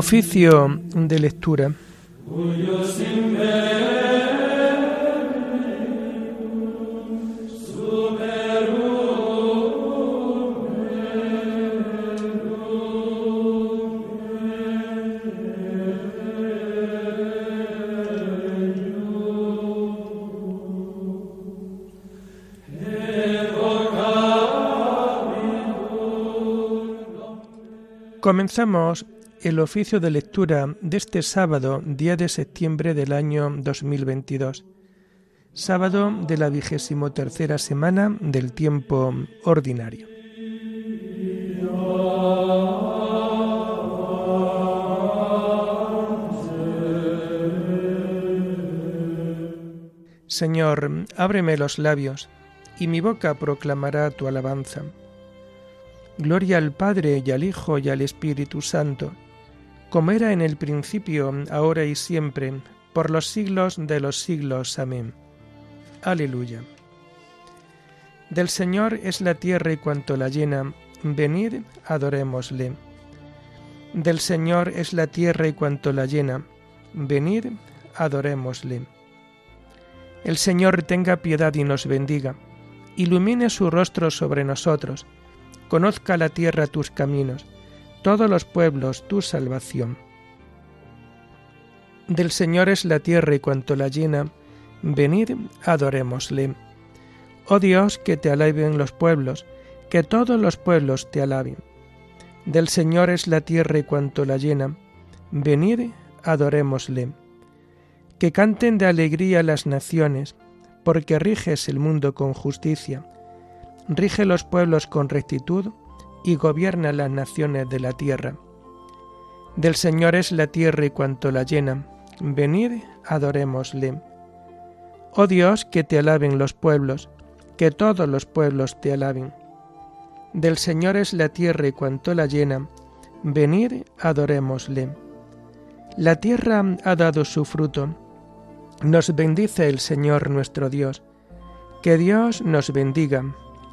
Oficio de lectura. Comenzamos el oficio de lectura de este sábado, día de septiembre del año 2022, sábado de la vigésimo tercera semana del tiempo ordinario. Señor, ábreme los labios, y mi boca proclamará tu alabanza. Gloria al Padre y al Hijo y al Espíritu Santo, como era en el principio, ahora y siempre, por los siglos de los siglos. Amén. Aleluya. Del Señor es la tierra y cuanto la llena, venid, adorémosle. Del Señor es la tierra y cuanto la llena, venid, adorémosle. El Señor tenga piedad y nos bendiga, ilumine su rostro sobre nosotros, conozca la tierra tus caminos, todos los pueblos tu salvación. Del Señor es la tierra y cuanto la llena, venid, adorémosle. Oh Dios, que te alaben los pueblos, que todos los pueblos te alaben. Del Señor es la tierra y cuanto la llena, venid, adorémosle. Que canten de alegría las naciones, porque riges el mundo con justicia rige los pueblos con rectitud y gobierna las naciones de la tierra. Del Señor es la tierra y cuanto la llena. Venid, adorémosle. Oh Dios, que te alaben los pueblos, que todos los pueblos te alaben. Del Señor es la tierra y cuanto la llena. Venid, adorémosle. La tierra ha dado su fruto. Nos bendice el Señor nuestro Dios. Que Dios nos bendiga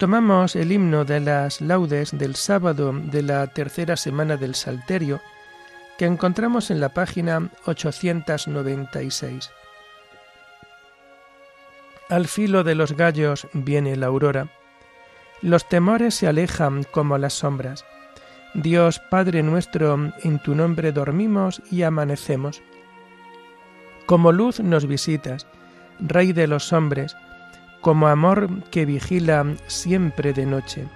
Tomamos el himno de las laudes del sábado de la tercera semana del Salterio, que encontramos en la página 896. Al filo de los gallos viene la aurora. Los temores se alejan como las sombras. Dios Padre nuestro, en tu nombre dormimos y amanecemos. Como luz nos visitas, Rey de los hombres, como amor que vigila siempre de noche.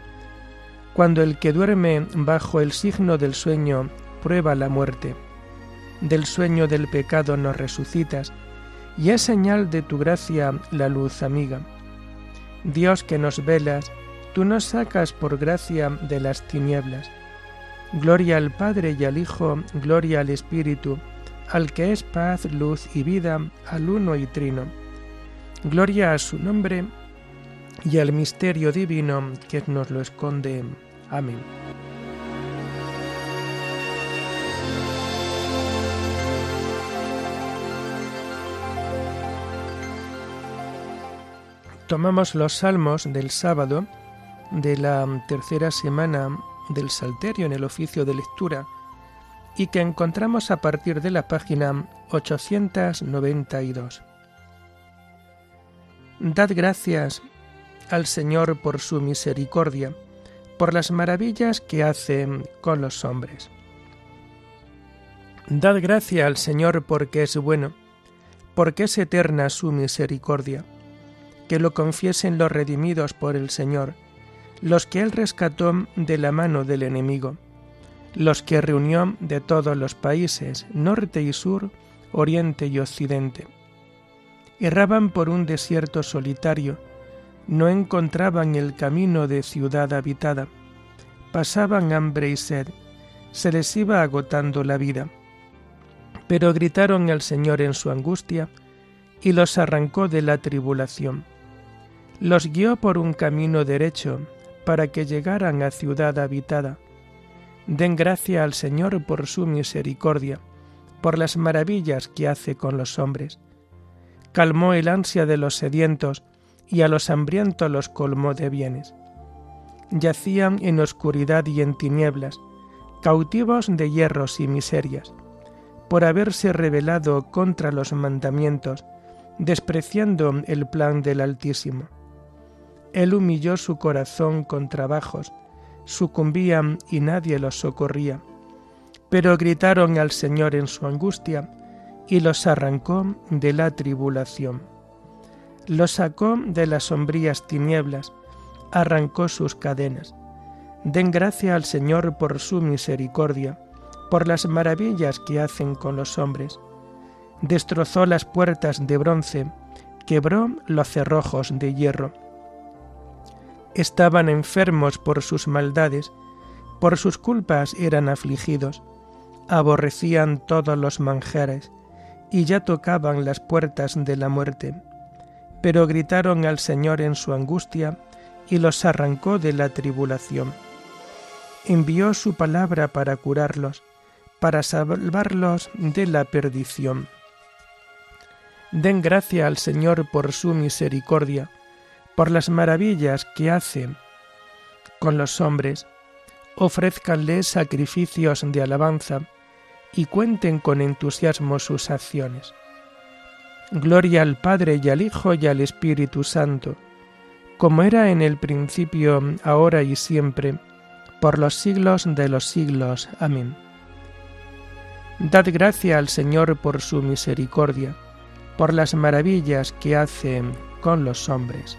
Cuando el que duerme bajo el signo del sueño prueba la muerte, del sueño del pecado nos resucitas, y es señal de tu gracia la luz amiga. Dios que nos velas, tú nos sacas por gracia de las tinieblas. Gloria al Padre y al Hijo, gloria al Espíritu, al que es paz, luz y vida, al uno y trino Gloria a su nombre y al misterio divino que nos lo esconde. Amén. Tomamos los salmos del sábado de la tercera semana del Salterio en el oficio de lectura y que encontramos a partir de la página 892. Dad gracias al Señor por su misericordia, por las maravillas que hace con los hombres. Dad gracias al Señor porque es bueno, porque es eterna su misericordia. Que lo confiesen los redimidos por el Señor, los que Él rescató de la mano del enemigo, los que reunió de todos los países, norte y sur, oriente y occidente erraban por un desierto solitario, no encontraban el camino de ciudad habitada, pasaban hambre y sed, se les iba agotando la vida. Pero gritaron al Señor en su angustia, y los arrancó de la tribulación. Los guió por un camino derecho, para que llegaran a ciudad habitada. Den gracia al Señor por su misericordia, por las maravillas que hace con los hombres. Calmó el ansia de los sedientos, y a los hambrientos los colmó de bienes. Yacían en oscuridad y en tinieblas, cautivos de hierros y miserias, por haberse rebelado contra los mandamientos, despreciando el plan del Altísimo. Él humilló su corazón con trabajos, sucumbían y nadie los socorría. Pero gritaron al Señor en su angustia, y los arrancó de la tribulación los sacó de las sombrías tinieblas, arrancó sus cadenas. Den gracia al Señor por su misericordia, por las maravillas que hacen con los hombres. Destrozó las puertas de bronce, quebró los cerrojos de hierro. Estaban enfermos por sus maldades, por sus culpas eran afligidos, aborrecían todos los manjares, y ya tocaban las puertas de la muerte pero gritaron al Señor en su angustia y los arrancó de la tribulación. Envió su palabra para curarlos, para salvarlos de la perdición. Den gracia al Señor por su misericordia, por las maravillas que hace con los hombres. Ofrézcanle sacrificios de alabanza y cuenten con entusiasmo sus acciones. Gloria al Padre y al Hijo y al Espíritu Santo, como era en el principio, ahora y siempre, por los siglos de los siglos. Amén. Dad gracia al Señor por su misericordia, por las maravillas que hace con los hombres.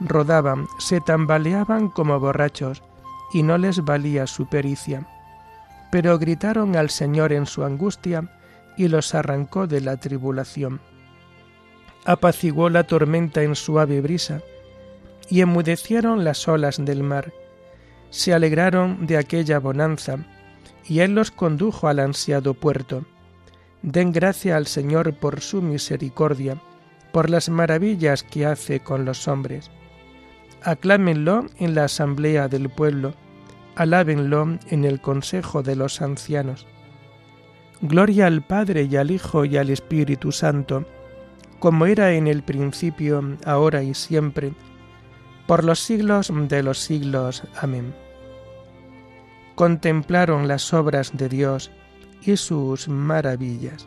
rodaban, se tambaleaban como borrachos, y no les valía su pericia. Pero gritaron al Señor en su angustia, y los arrancó de la tribulación. Apaciguó la tormenta en suave brisa, y enmudecieron las olas del mar. Se alegraron de aquella bonanza, y Él los condujo al ansiado puerto. Den gracia al Señor por su misericordia, por las maravillas que hace con los hombres aclámenlo en la asamblea del pueblo, alábenlo en el consejo de los ancianos. Gloria al Padre y al Hijo y al Espíritu Santo, como era en el principio, ahora y siempre, por los siglos de los siglos. Amén. Contemplaron las obras de Dios y sus maravillas.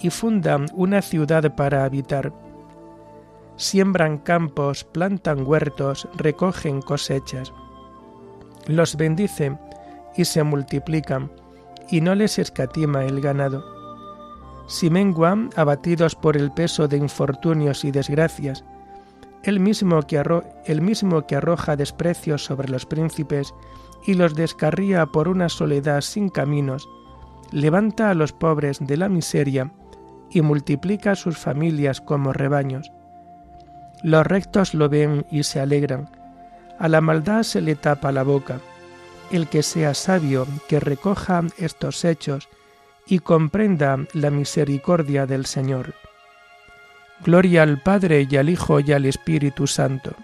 y fundan una ciudad para habitar. Siembran campos, plantan huertos, recogen cosechas. Los bendice y se multiplican, y no les escatima el ganado. Si menguan, abatidos por el peso de infortunios y desgracias, el mismo que, el mismo que arroja desprecios sobre los príncipes y los descarría por una soledad sin caminos, levanta a los pobres de la miseria y multiplica sus familias como rebaños. Los rectos lo ven y se alegran. A la maldad se le tapa la boca. El que sea sabio, que recoja estos hechos y comprenda la misericordia del Señor. Gloria al Padre y al Hijo y al Espíritu Santo,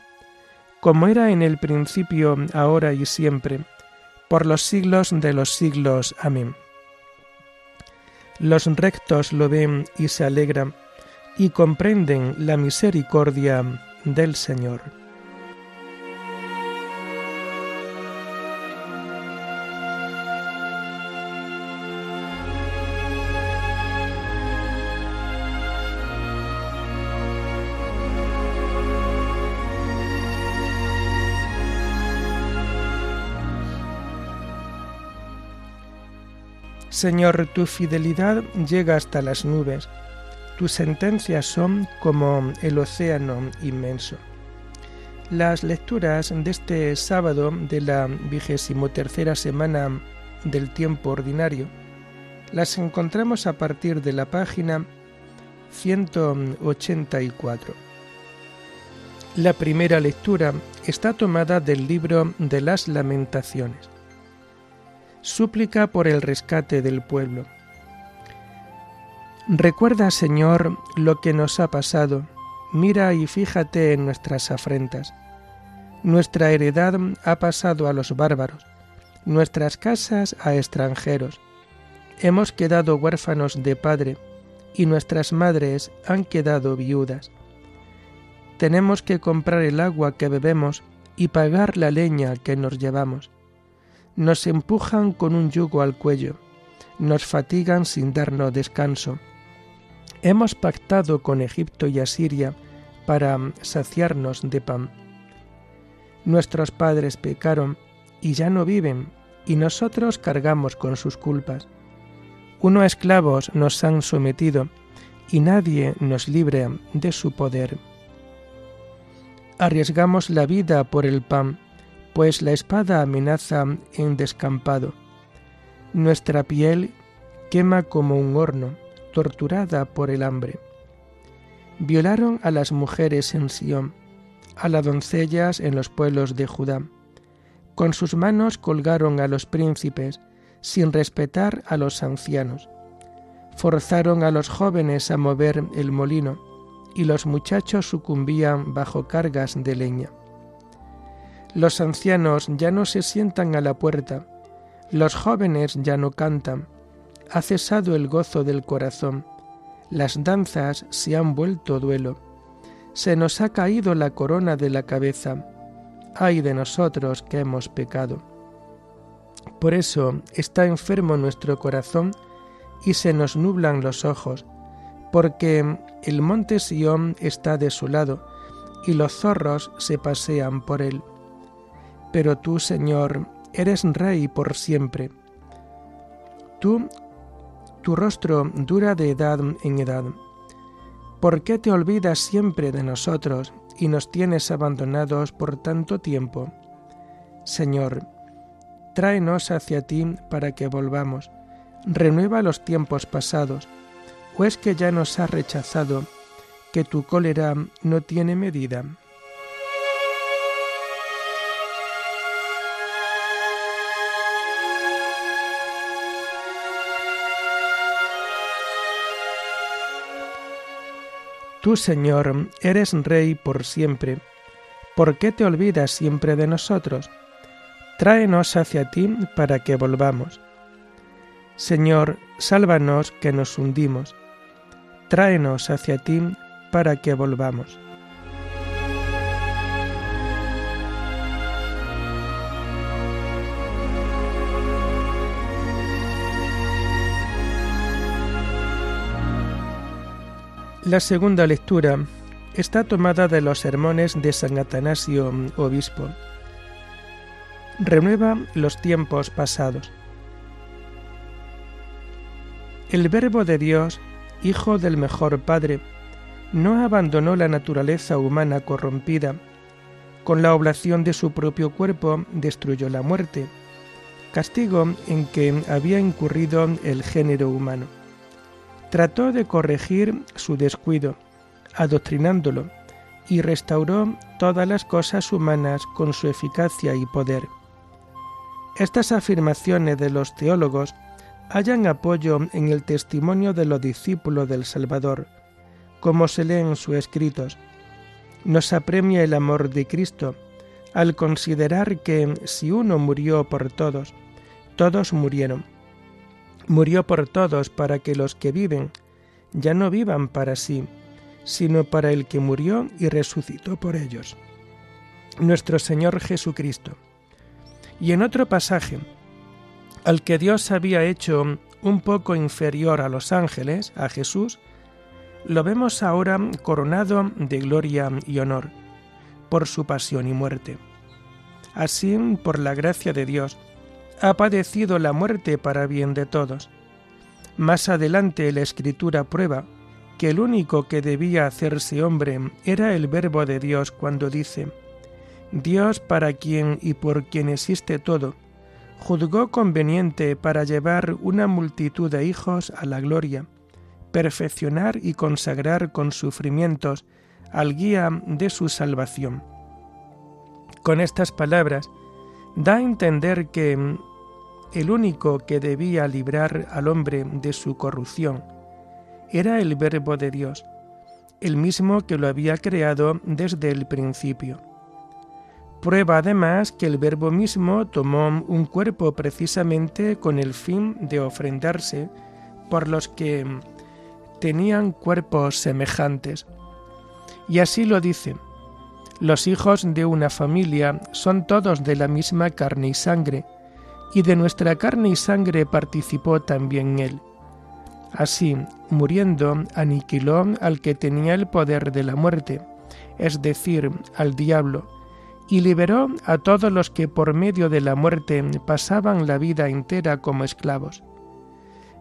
como era en el principio, ahora y siempre, por los siglos de los siglos. Amén. Los rectos lo ven y se alegran y comprenden la misericordia del Señor. Señor, tu fidelidad llega hasta las nubes, tus sentencias son como el océano inmenso. Las lecturas de este sábado de la vigésimo tercera semana del tiempo ordinario las encontramos a partir de la página 184. La primera lectura está tomada del libro de las lamentaciones súplica por el rescate del pueblo. Recuerda, Señor, lo que nos ha pasado, mira y fíjate en nuestras afrentas. Nuestra heredad ha pasado a los bárbaros, nuestras casas a extranjeros. Hemos quedado huérfanos de padre, y nuestras madres han quedado viudas. Tenemos que comprar el agua que bebemos y pagar la leña que nos llevamos nos empujan con un yugo al cuello, nos fatigan sin darnos descanso. Hemos pactado con Egipto y Asiria para saciarnos de pan. Nuestros padres pecaron y ya no viven, y nosotros cargamos con sus culpas. Unos esclavos nos han sometido, y nadie nos libre de su poder. Arriesgamos la vida por el pan, pues la espada amenaza en descampado. Nuestra piel quema como un horno, torturada por el hambre. Violaron a las mujeres en Sión, a las doncellas en los pueblos de Judá. Con sus manos colgaron a los príncipes, sin respetar a los ancianos. Forzaron a los jóvenes a mover el molino, y los muchachos sucumbían bajo cargas de leña. Los ancianos ya no se sientan a la puerta, los jóvenes ya no cantan, ha cesado el gozo del corazón, las danzas se han vuelto duelo, se nos ha caído la corona de la cabeza, ay de nosotros que hemos pecado. Por eso está enfermo nuestro corazón y se nos nublan los ojos, porque el monte Sión está desolado y los zorros se pasean por él pero tú, Señor, eres Rey por siempre. Tú, tu rostro dura de edad en edad. ¿Por qué te olvidas siempre de nosotros y nos tienes abandonados por tanto tiempo? Señor, tráenos hacia ti para que volvamos. Renueva los tiempos pasados, o es que ya nos has rechazado, que tu cólera no tiene medida. Tú, Señor, eres Rey por siempre. ¿Por qué te olvidas siempre de nosotros? Tráenos hacia ti para que volvamos. Señor, sálvanos que nos hundimos. Tráenos hacia ti para que volvamos. La segunda lectura está tomada de los sermones de San Atanasio, obispo. Renueva los tiempos pasados. El Verbo de Dios, Hijo del mejor Padre, no abandonó la naturaleza humana corrompida. Con la oblación de su propio cuerpo destruyó la muerte, castigo en que había incurrido el género humano trató de corregir su descuido, adoctrinándolo, y restauró todas las cosas humanas con su eficacia y poder. Estas afirmaciones de los teólogos hallan apoyo en el testimonio de los discípulos del Salvador, como se lee en sus escritos. Nos apremia el amor de Cristo al considerar que si uno murió por todos, todos murieron. Murió por todos para que los que viven ya no vivan para sí, sino para el que murió y resucitó por ellos, nuestro Señor Jesucristo. Y en otro pasaje, al que Dios había hecho un poco inferior a los ángeles, a Jesús, lo vemos ahora coronado de gloria y honor por su pasión y muerte. Así, por la gracia de Dios, ha padecido la muerte para bien de todos. Más adelante la Escritura prueba que el único que debía hacerse hombre era el Verbo de Dios cuando dice, Dios para quien y por quien existe todo, juzgó conveniente para llevar una multitud de hijos a la gloria, perfeccionar y consagrar con sufrimientos al guía de su salvación. Con estas palabras, da a entender que el único que debía librar al hombre de su corrupción, era el Verbo de Dios, el mismo que lo había creado desde el principio. Prueba además que el Verbo mismo tomó un cuerpo precisamente con el fin de ofrendarse por los que tenían cuerpos semejantes. Y así lo dice, los hijos de una familia son todos de la misma carne y sangre, y de nuestra carne y sangre participó también él. Así, muriendo, aniquiló al que tenía el poder de la muerte, es decir, al diablo, y liberó a todos los que por medio de la muerte pasaban la vida entera como esclavos,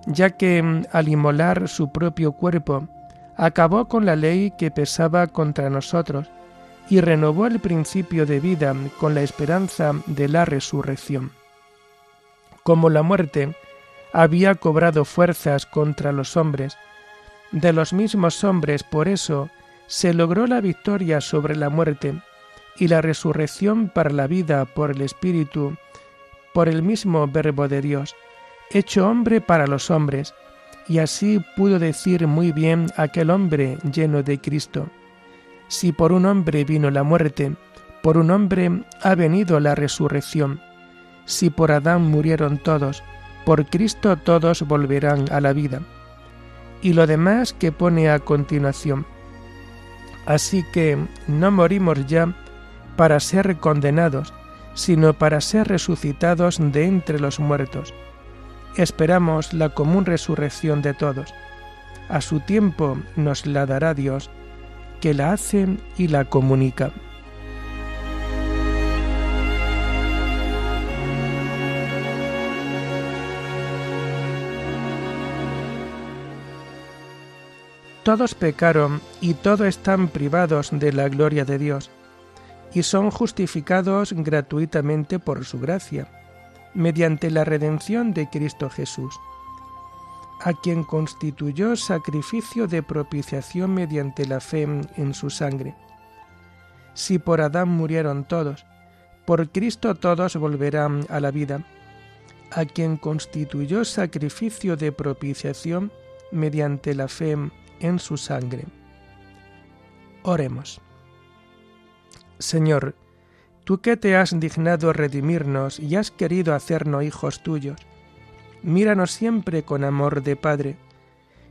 ya que al inmolar su propio cuerpo, acabó con la ley que pesaba contra nosotros, y renovó el principio de vida con la esperanza de la resurrección. Como la muerte había cobrado fuerzas contra los hombres. De los mismos hombres, por eso, se logró la victoria sobre la muerte y la resurrección para la vida por el Espíritu, por el mismo Verbo de Dios, hecho hombre para los hombres, y así pudo decir muy bien aquel hombre lleno de Cristo. Si por un hombre vino la muerte, por un hombre ha venido la resurrección. Si por Adán murieron todos, por Cristo todos volverán a la vida. Y lo demás que pone a continuación. Así que no morimos ya para ser condenados, sino para ser resucitados de entre los muertos. Esperamos la común resurrección de todos. A su tiempo nos la dará Dios, que la hace y la comunica. Todos pecaron y todos están privados de la gloria de Dios, y son justificados gratuitamente por su gracia, mediante la redención de Cristo Jesús, a quien constituyó sacrificio de propiciación mediante la fe en su sangre. Si por Adán murieron todos, por Cristo todos volverán a la vida, a quien constituyó sacrificio de propiciación mediante la fe en su sangre. Oremos. Señor, tú que te has dignado redimirnos y has querido hacernos hijos tuyos, míranos siempre con amor de Padre,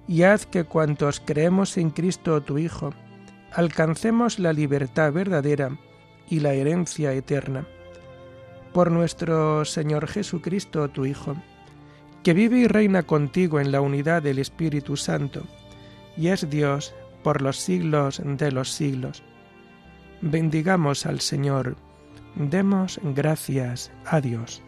y haz que cuantos creemos en Cristo tu Hijo, alcancemos la libertad verdadera y la herencia eterna. Por nuestro Señor Jesucristo, tu Hijo, que vive y reina contigo en la unidad del Espíritu Santo, y es Dios por los siglos de los siglos. Bendigamos al Señor, demos gracias a Dios.